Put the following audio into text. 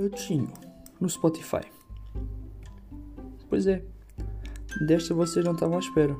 Eu Betinho no Spotify. Pois é, desta vocês não estavam à espera.